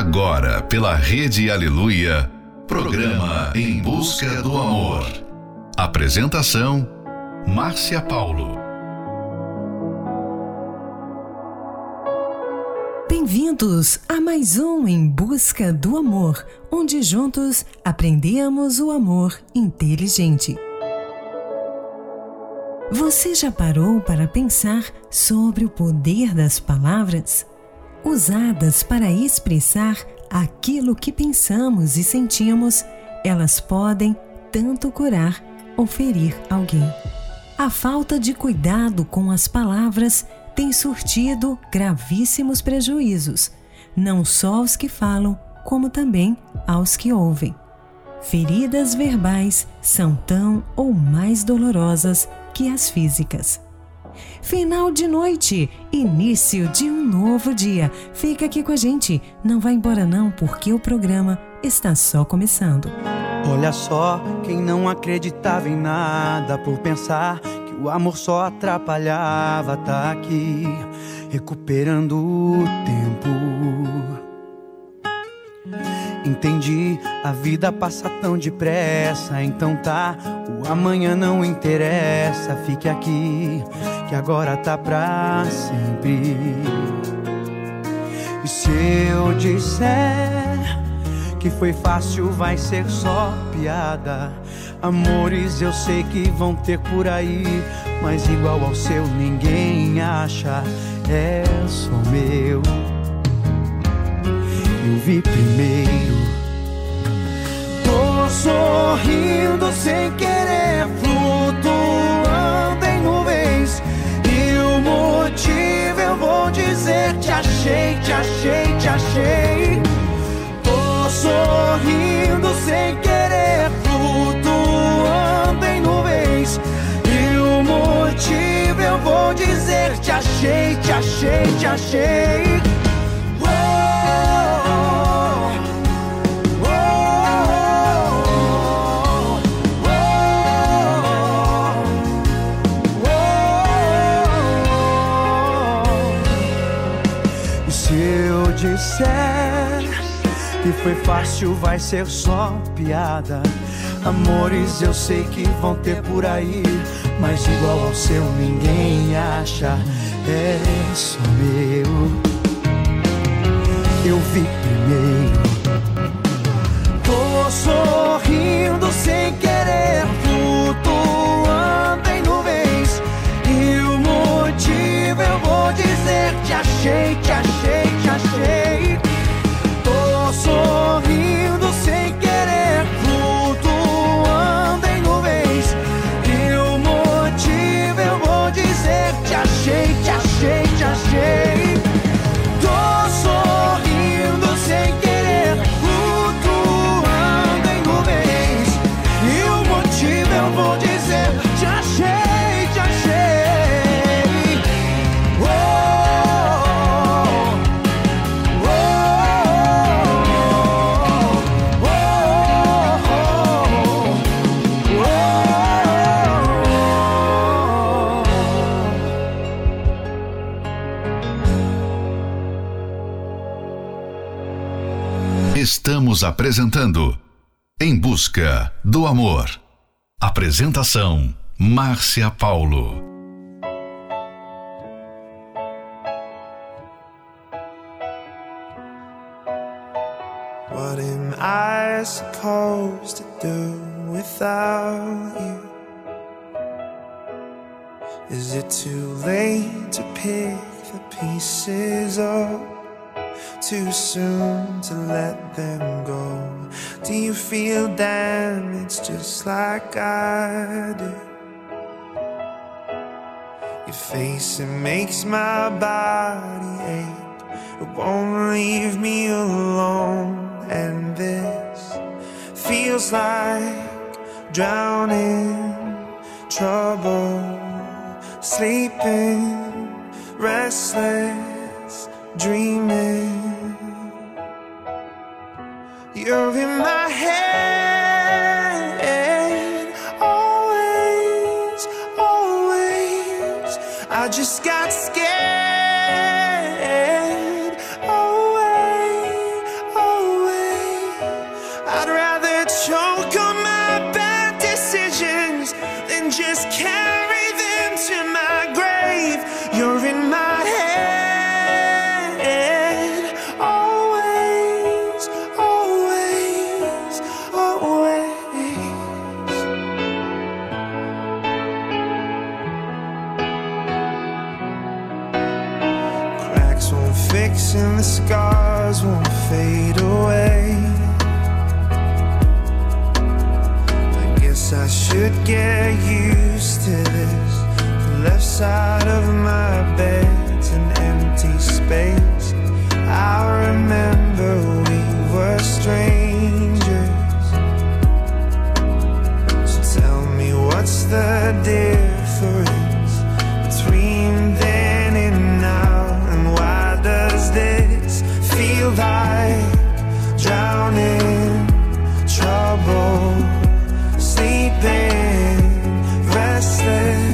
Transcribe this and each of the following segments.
Agora, pela Rede Aleluia, programa Em Busca do Amor. Apresentação: Márcia Paulo. Bem-vindos a mais um Em Busca do Amor, onde juntos aprendemos o amor inteligente. Você já parou para pensar sobre o poder das palavras? Usadas para expressar aquilo que pensamos e sentimos, elas podem tanto curar ou ferir alguém. A falta de cuidado com as palavras tem surtido gravíssimos prejuízos, não só aos que falam, como também aos que ouvem. Feridas verbais são tão ou mais dolorosas que as físicas. Final de noite, início de um novo dia. Fica aqui com a gente, não vai embora não, porque o programa está só começando. Olha só, quem não acreditava em nada por pensar que o amor só atrapalhava, tá aqui recuperando o tempo. Entendi, a vida passa tão depressa, então tá, amanhã não interessa, fique aqui, que agora tá pra sempre. E se eu disser que foi fácil, vai ser só piada. Amores eu sei que vão ter por aí, mas igual ao seu ninguém acha, é só meu eu vi primeiro. Tô sorrindo sem querer, dizer: te achei, te achei, te achei. que foi fácil, vai ser só piada. Amores eu sei que vão ter por aí, mas igual ao seu ninguém acha. É só meu. Eu vi primeiro. Tô sorrindo sem querer, flutuando em nuvens. E o motivo eu vou dizer: te achei, te achei, Estamos apresentando Em Busca do Amor. Apresentação: Márcia Paulo. What am I supposed to do without you? Is it too late to pick the pieces up? Too soon to let them go? Do you feel damaged just like I do? Your face, it makes my body ache. It won't leave me alone. And this feels like drowning, trouble, sleeping, restless, dreaming. You're in my head, always, always. I just got fixing the scars won't fade away. I guess I should get used to this. The left side of my bed's an empty space. I remember we were strangers. So tell me what's the deal? like drowning, trouble, sleeping, restless.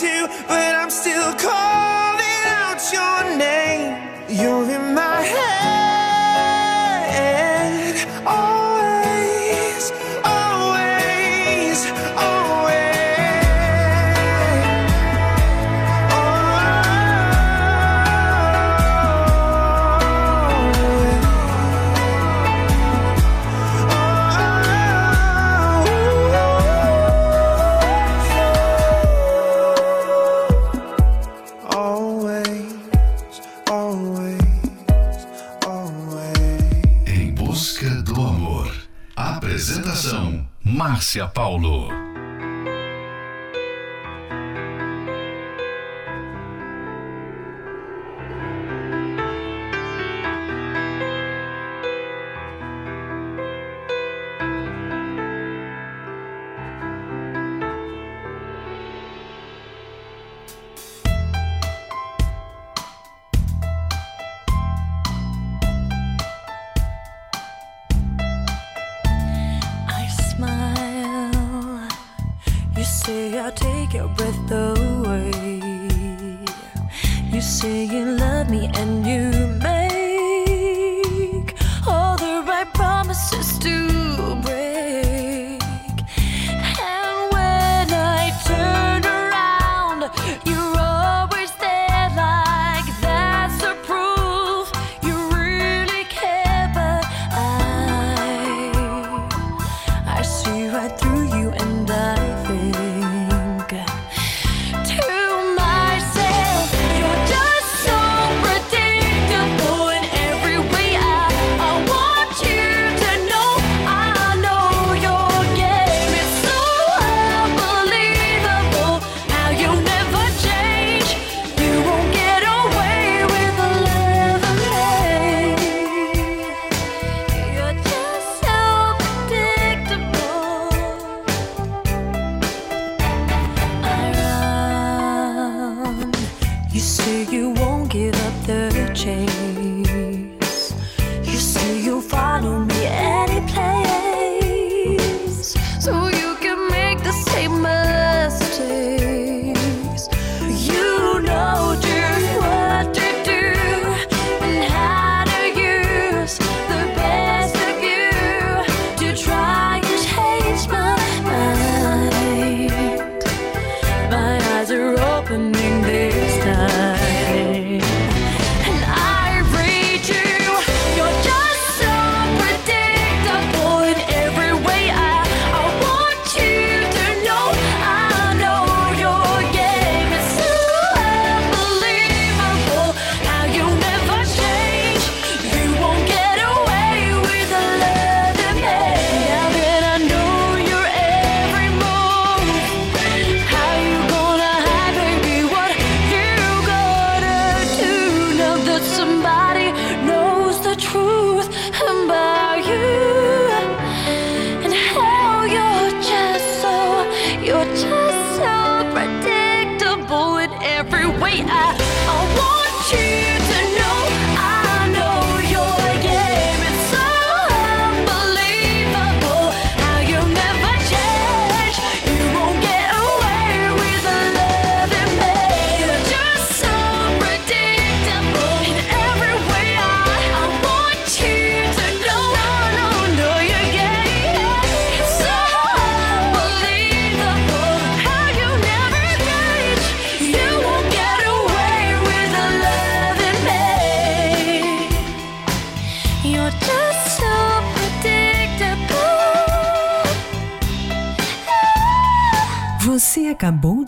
but I'm still calling out your name. You're in my head. Márcia Paulo.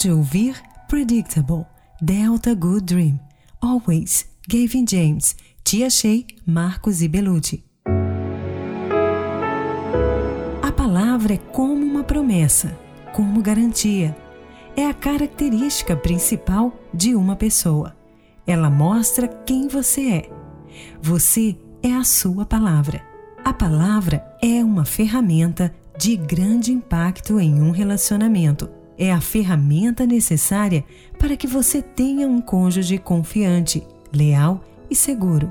De ouvir Predictable, Delta Good Dream, Always, Gavin James, Tia Shea, Marcos e Belucci. A palavra é como uma promessa, como garantia. É a característica principal de uma pessoa. Ela mostra quem você é. Você é a sua palavra. A palavra é uma ferramenta de grande impacto em um relacionamento é a ferramenta necessária para que você tenha um cônjuge confiante, leal e seguro.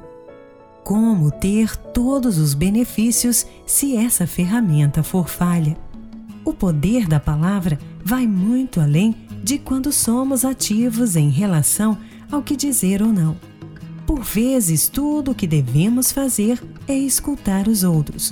Como ter todos os benefícios se essa ferramenta for falha? O poder da palavra vai muito além de quando somos ativos em relação ao que dizer ou não. Por vezes, tudo o que devemos fazer é escutar os outros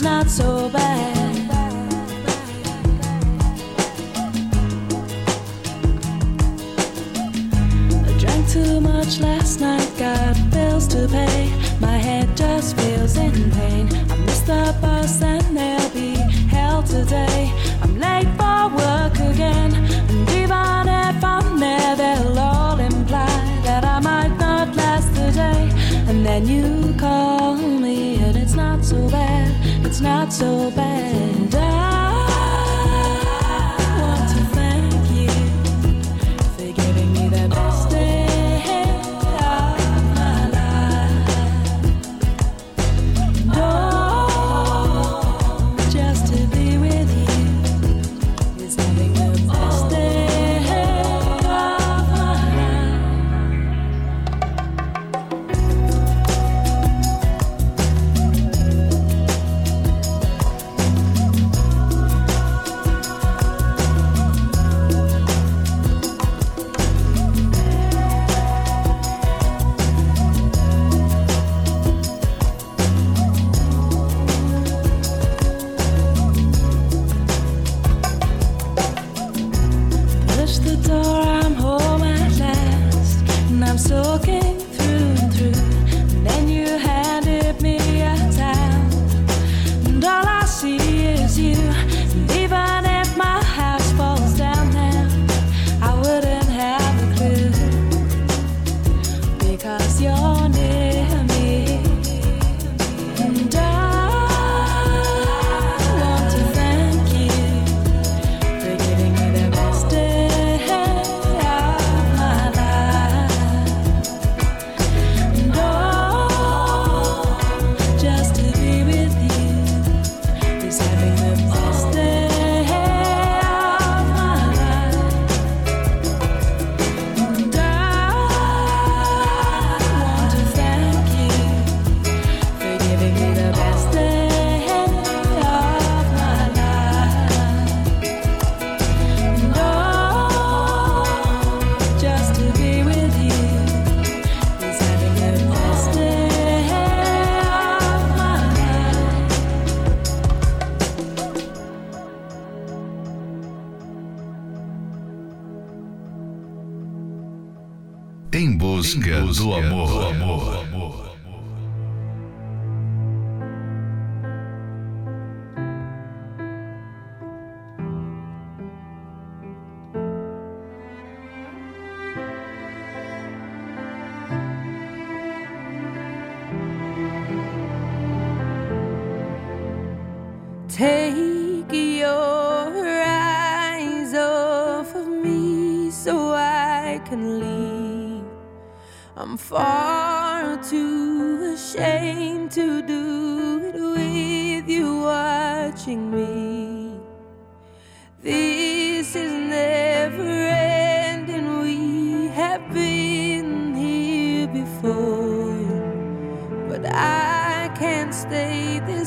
it's not so bad. I drank too much last night, got bills to pay. My head just feels in pain. I missed the bus and there'll be hell today. I'm late for work again, and even if I'm there, they'll all imply that I might not last the day. And then you call not so bad.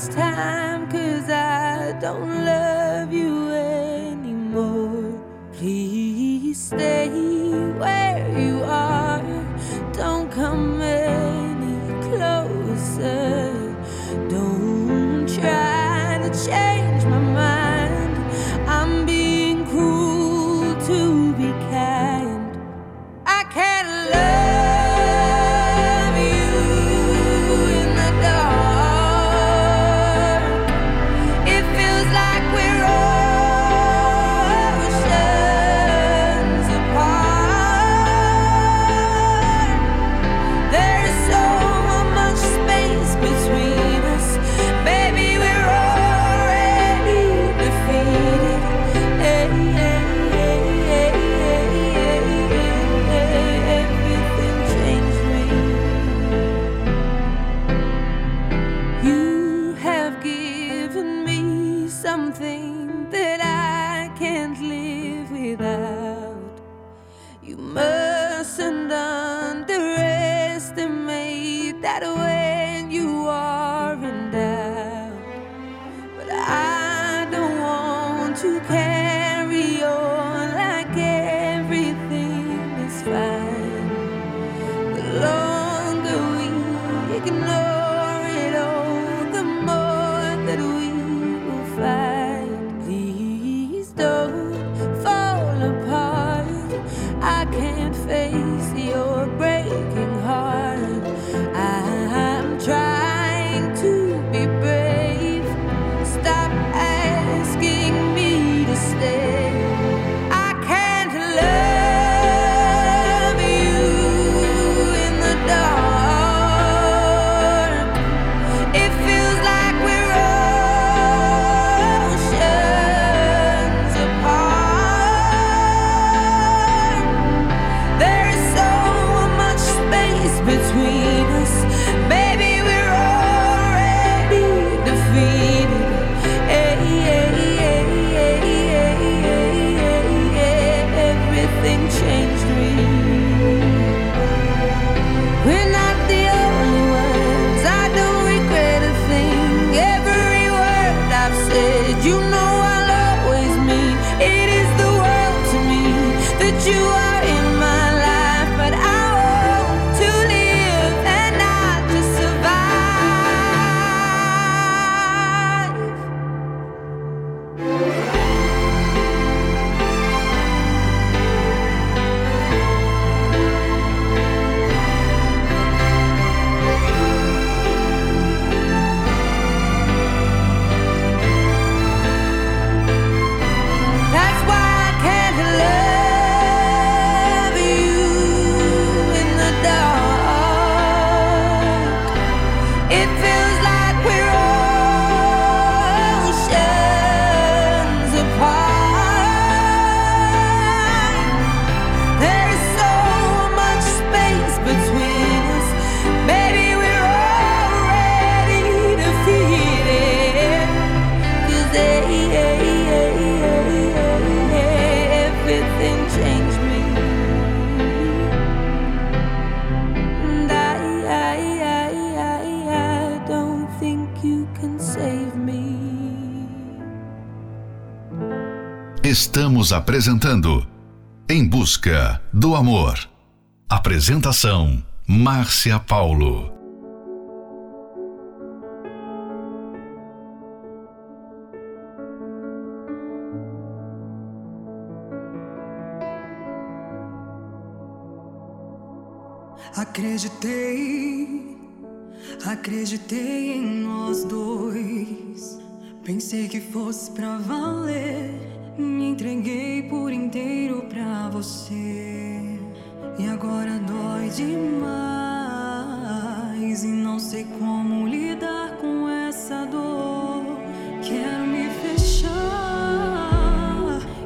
this time, cause I don't Estamos apresentando Em Busca do Amor. Apresentação: Márcia Paulo. Acreditei, acreditei em nós dois. Pensei que fosse pra valer. Me entreguei por inteiro pra você. E agora dói demais. E não sei como lidar com essa dor. Quero me fechar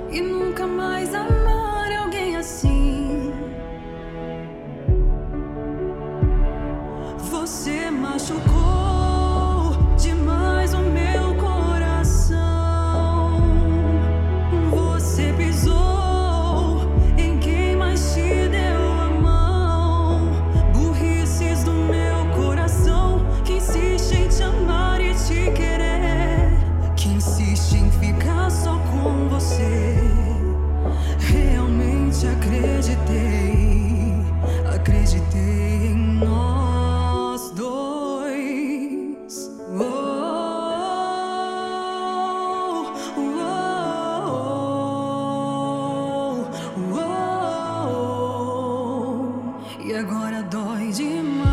e nunca mais amar alguém assim. Você machucou. dói demais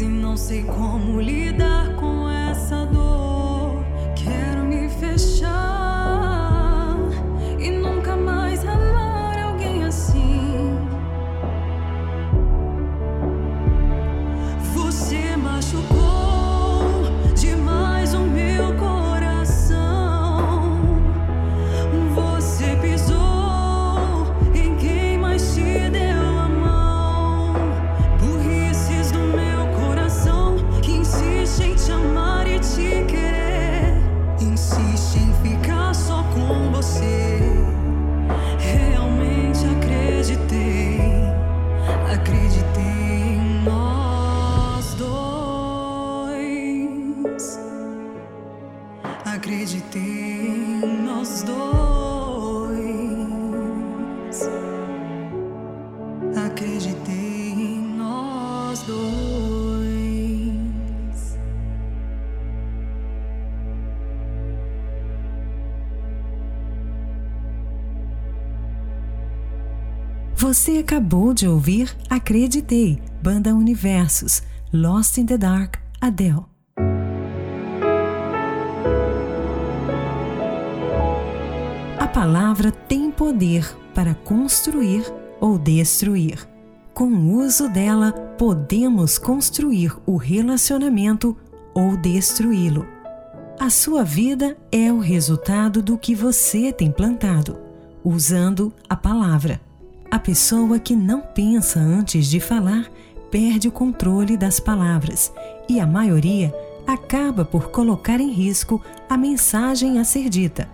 e não sei como lidar Você acabou de ouvir Acreditei, Banda Universos, Lost in the Dark, Adele. A palavra tem poder para construir ou destruir. Com o uso dela, podemos construir o relacionamento ou destruí-lo. A sua vida é o resultado do que você tem plantado, usando a palavra. A pessoa que não pensa antes de falar perde o controle das palavras e a maioria acaba por colocar em risco a mensagem a ser dita.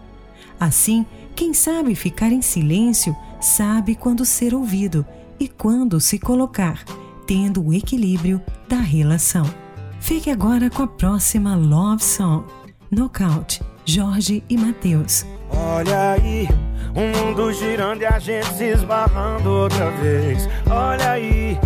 Assim, quem sabe ficar em silêncio sabe quando ser ouvido e quando se colocar, tendo o equilíbrio da relação. Fique agora com a próxima Love Song, Knockout, Jorge e Matheus. Olha aí, o mundo girando e a gente se esbarrando outra vez. Olha aí,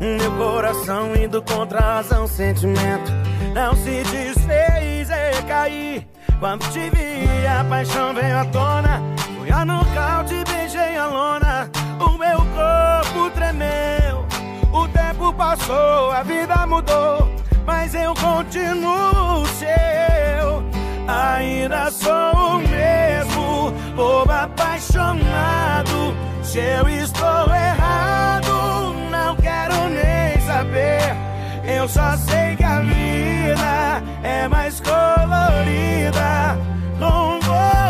meu coração indo contra a razão, sentimento não se desfez e caí. Quando te vi, a paixão veio à tona. Fui a nocaute, beijei a lona. O meu corpo tremeu. O tempo passou, a vida mudou. Mas eu continuo seu. Ainda sou o mesmo, bobo apaixonado. Se eu estou errado, não quero nem saber. Eu só sei que a vida é mais colorida com você,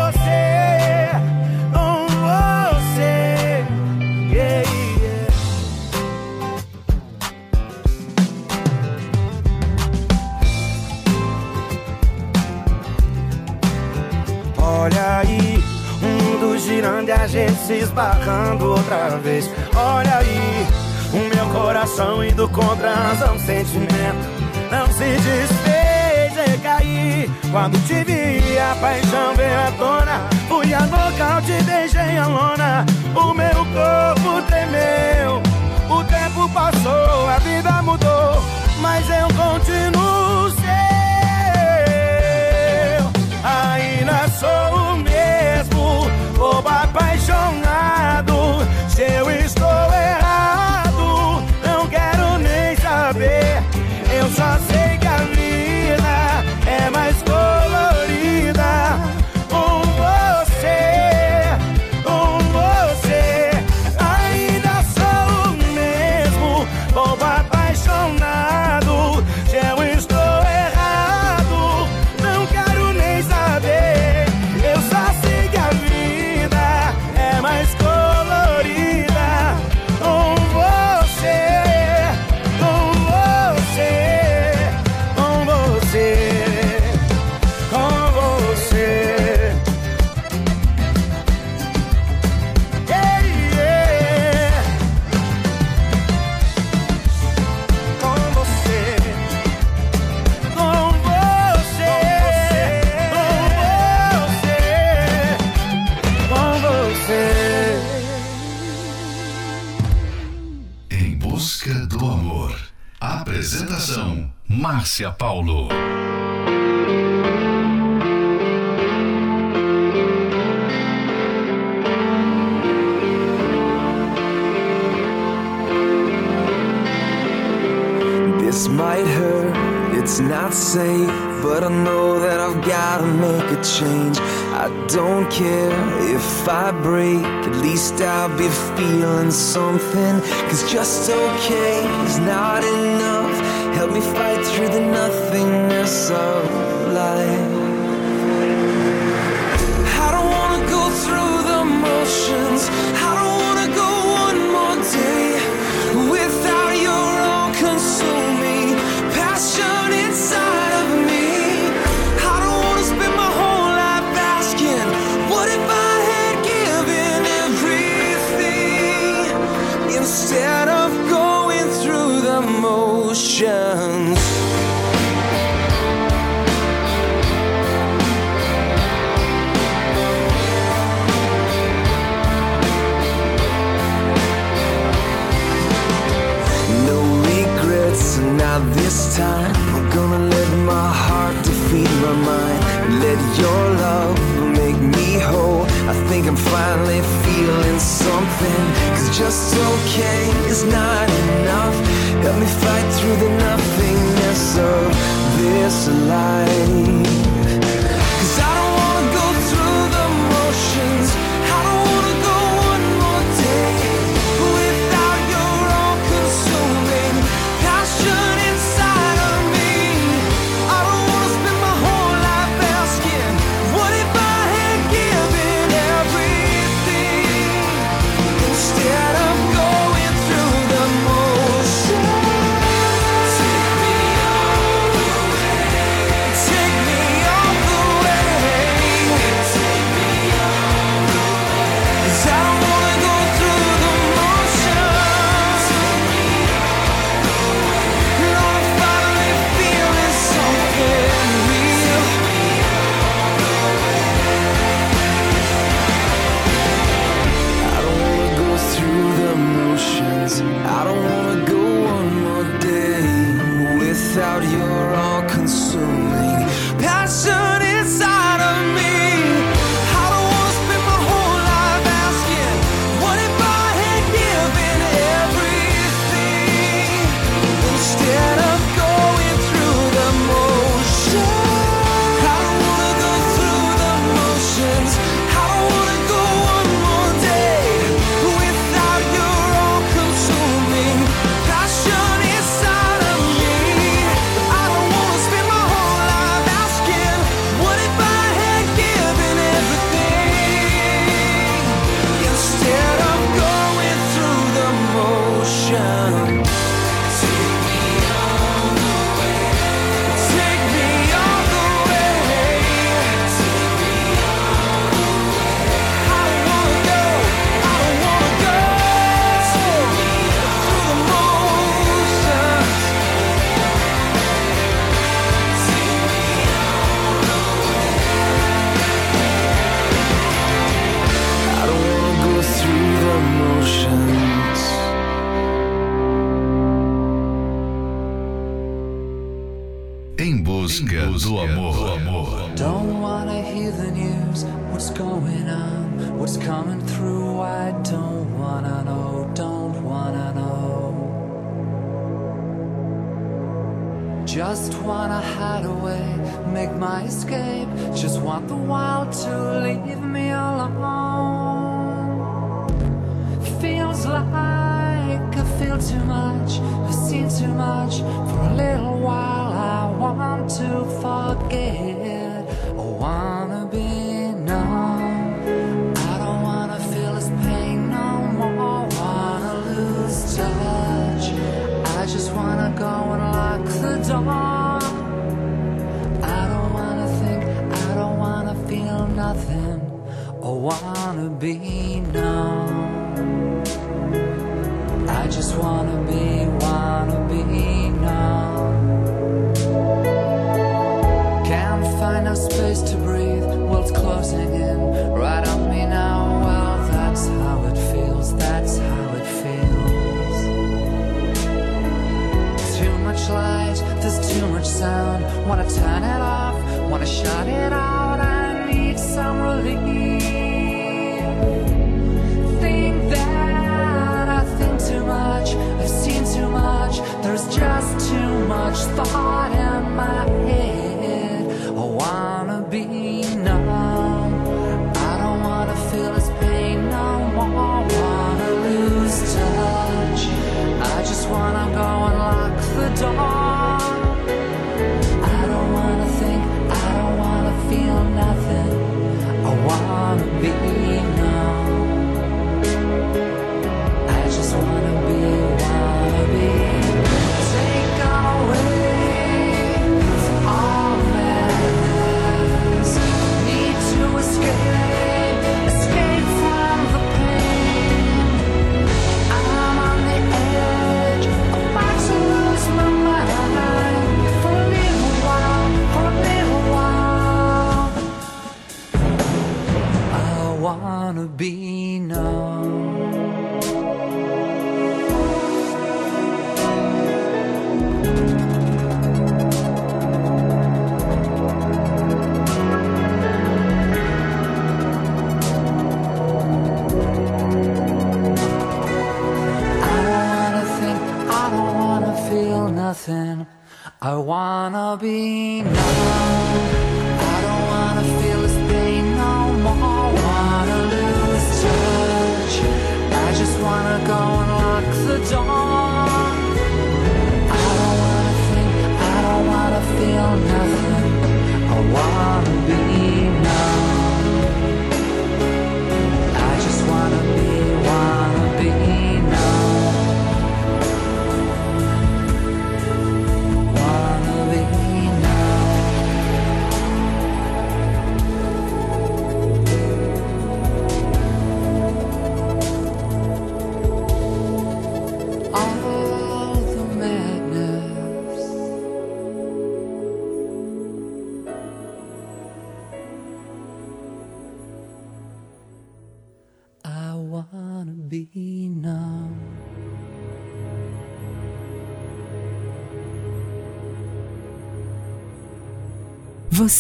Olha aí, o mundo girando e a gente se esbarrando outra vez. Olha aí, o meu coração indo contra a razão, sentimento não se desfez e caí. Quando te vi, a paixão veio à tona. Fui a nocaute, beijei a lona. O meu corpo tremeu. O tempo passou, a vida mudou, mas eu continuo seu. Paulo. This might hurt, it's not safe, but I know that I've gotta make a change. I don't care if I break, at least I'll be feeling something. Cause just okay is not enough. Help me fight through the nothingness of life. I don't wanna go through the motions. I isso.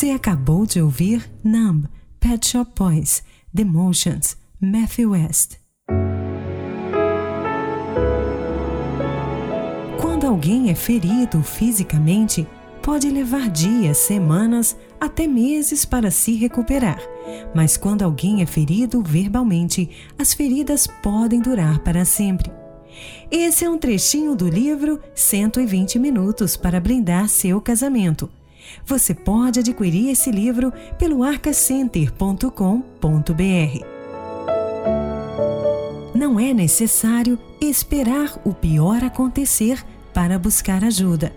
Você acabou de ouvir Numb, Pet Shop Boys, The Motions, Matthew West. Quando alguém é ferido fisicamente, pode levar dias, semanas, até meses para se recuperar. Mas quando alguém é ferido verbalmente, as feridas podem durar para sempre. Esse é um trechinho do livro 120 Minutos para Blindar Seu Casamento. Você pode adquirir esse livro pelo arcacenter.com.br. Não é necessário esperar o pior acontecer para buscar ajuda.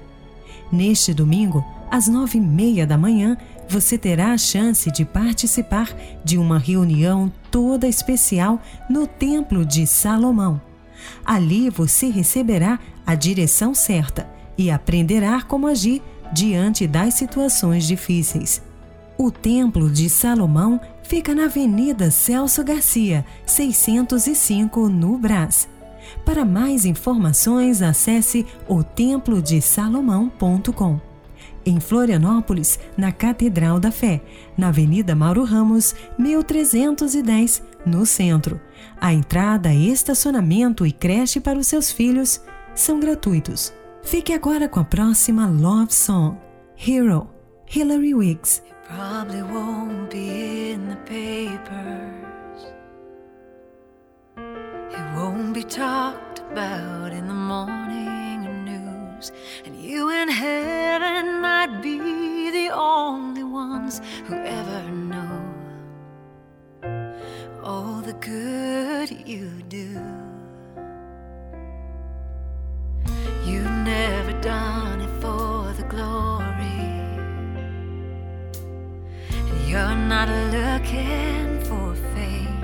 Neste domingo, às nove e meia da manhã, você terá a chance de participar de uma reunião toda especial no Templo de Salomão. Ali você receberá a direção certa e aprenderá como agir diante das situações difíceis. O Templo de Salomão fica na Avenida Celso Garcia, 605, no Brás. Para mais informações, acesse otemplodesalomão.com. Em Florianópolis, na Catedral da Fé, na Avenida Mauro Ramos, 1310, no centro. A entrada, estacionamento e creche para os seus filhos são gratuitos. Fique agora com a próxima Love Song, Hero, Hilary Wiggs. Probably won't be in the papers. It won't be talked about in the morning news. And you in heaven might be the only ones who ever know all the good you do. You've never done it for the glory. And you're not looking for fame.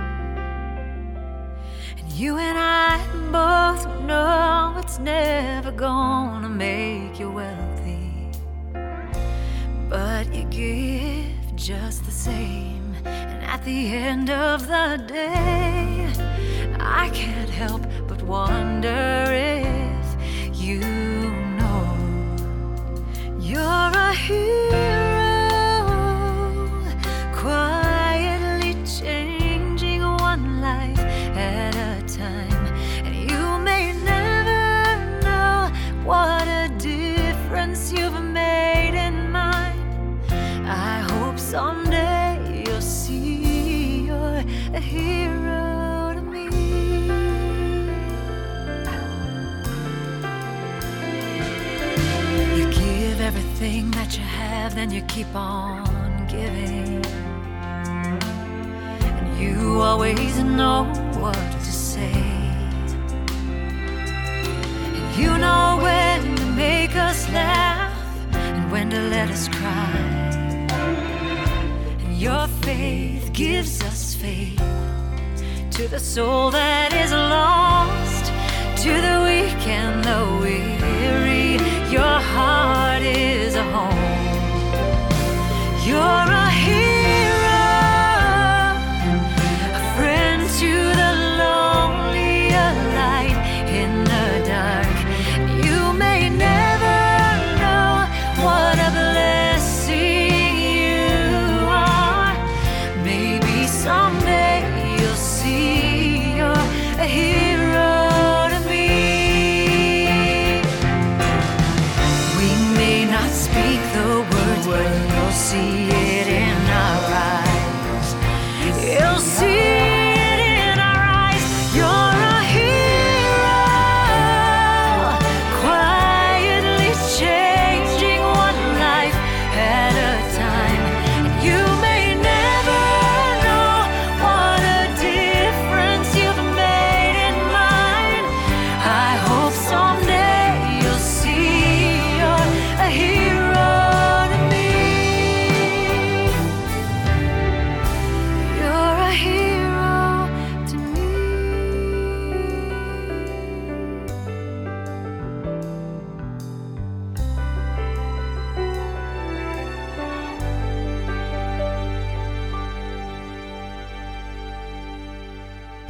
And you and I both know it's never gonna make you wealthy. But you give just the same. And at the end of the day, I can't help but wonder if you know. You're a hero, have, then you keep on giving. And you always know what to say. And you know when to make us laugh and when to let us cry. And your faith gives us faith to the soul that is lost, to the weak and the weary. Your heart is a home. You're a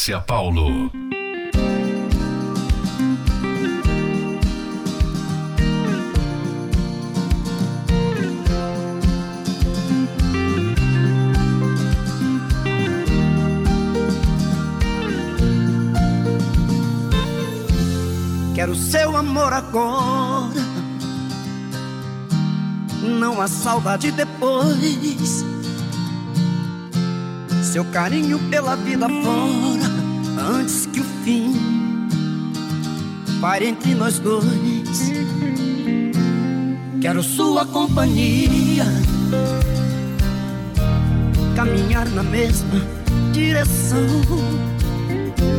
Márcia Paulo. Quero seu amor agora. Não há saudade depois. Seu carinho pela vida fora, pare entre nós dois. Quero sua companhia, caminhar na mesma direção.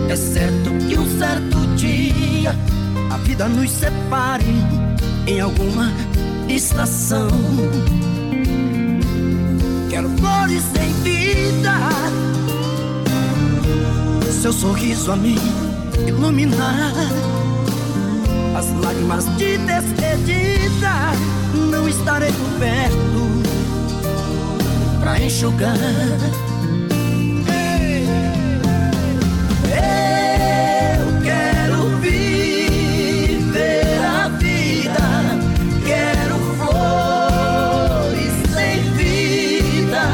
É certo que um certo dia a vida nos separe em alguma estação. Quero flores em vida, seu sorriso a me iluminar. As lágrimas de despedida, não estarei por perto pra enxugar. Eu quero viver a vida, quero flores sem vida,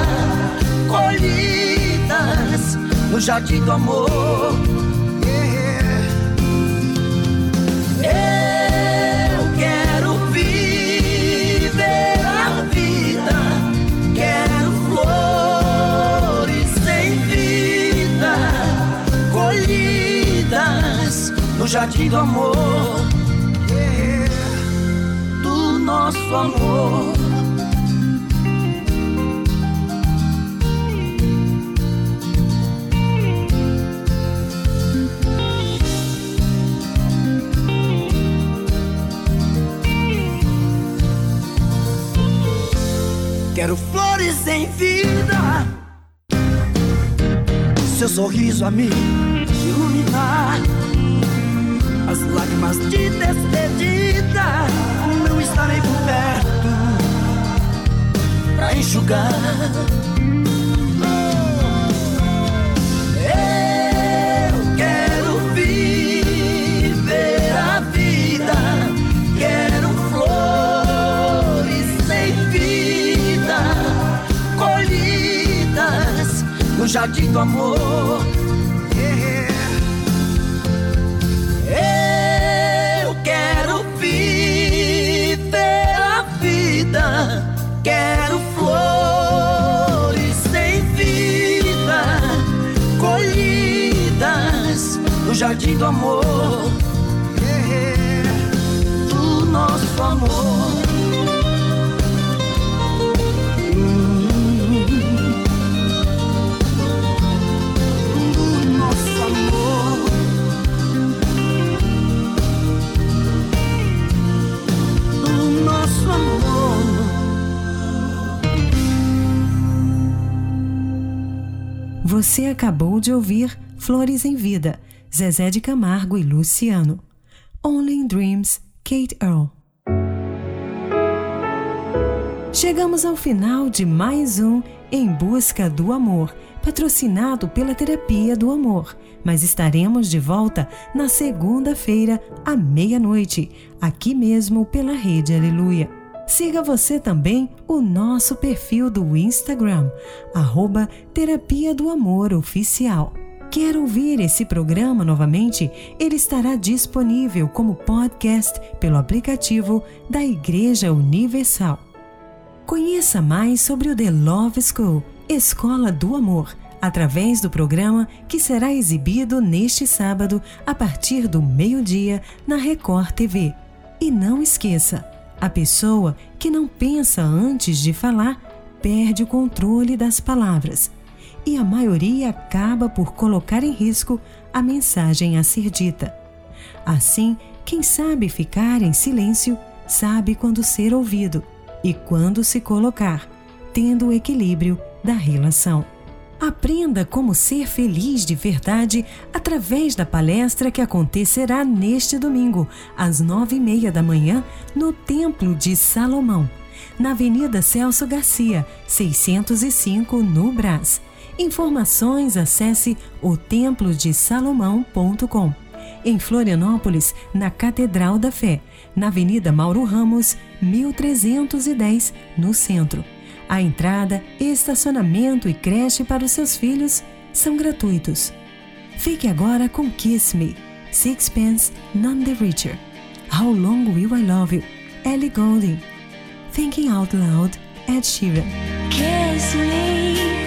colhidas no jardim do amor. Jardim do amor, do nosso amor. Quero flores em vida, seu sorriso a me iluminar. As lágrimas de despedida, não estarei por perto pra enxugar. Eu quero viver a vida, quero flores sem vida, colhidas no jardim do amor. Jardim do amor, nosso nosso amor. do nosso amor. Você acabou de ouvir Flores em Vida, Zezé de Camargo e Luciano. Only in Dreams, Kate Earl. Chegamos ao final de mais um Em Busca do Amor, patrocinado pela Terapia do Amor. Mas estaremos de volta na segunda-feira, à meia-noite, aqui mesmo pela Rede Aleluia. Siga você também o nosso perfil do Instagram, arroba Terapia do Amor Oficial. Quer ouvir esse programa novamente? Ele estará disponível como podcast pelo aplicativo da Igreja Universal. Conheça mais sobre o The Love School, Escola do Amor, através do programa que será exibido neste sábado a partir do meio-dia na Record TV. E não esqueça, a pessoa que não pensa antes de falar perde o controle das palavras e a maioria acaba por colocar em risco a mensagem a ser dita. Assim, quem sabe ficar em silêncio sabe quando ser ouvido e quando se colocar, tendo o equilíbrio da relação. Aprenda como ser feliz de verdade através da palestra que acontecerá neste domingo, às nove e meia da manhã, no Templo de Salomão, na Avenida Celso Garcia, 605, no Brás. Informações acesse otemplodesalomão.com. Em Florianópolis, na Catedral da Fé, na Avenida Mauro Ramos, 1310, no centro. A entrada, estacionamento e creche para os seus filhos são gratuitos. Fique agora com Kiss Me, Sixpence None the Richer, How Long Will I Love You, Ellie Goulding, Thinking Out Loud, Ed Sheeran. Kiss me.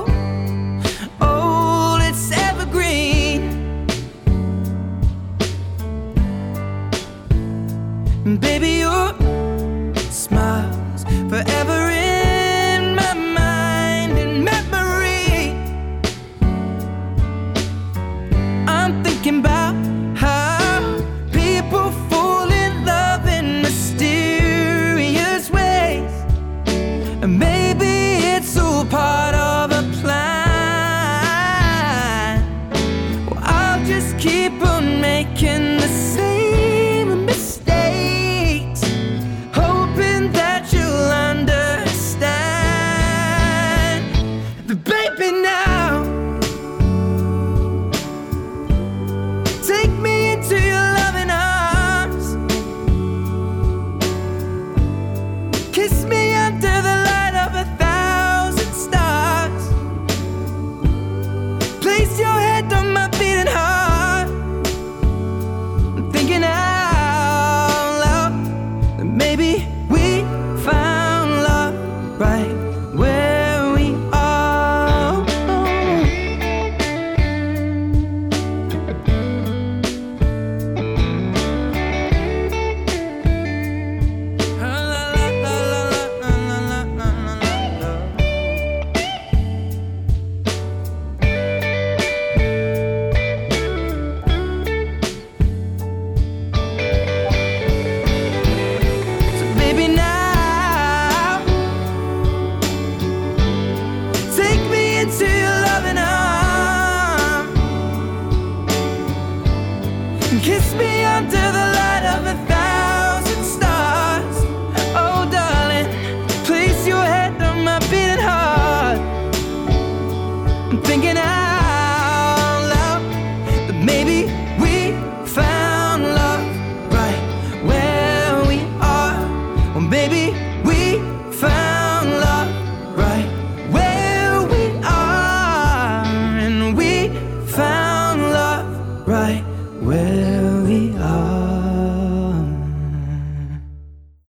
Baby, your smiles forever in my mind and memory. I'm thinking about how people fall in love in mysterious ways. And maybe it's all part of a plan. Well, I'll just keep on making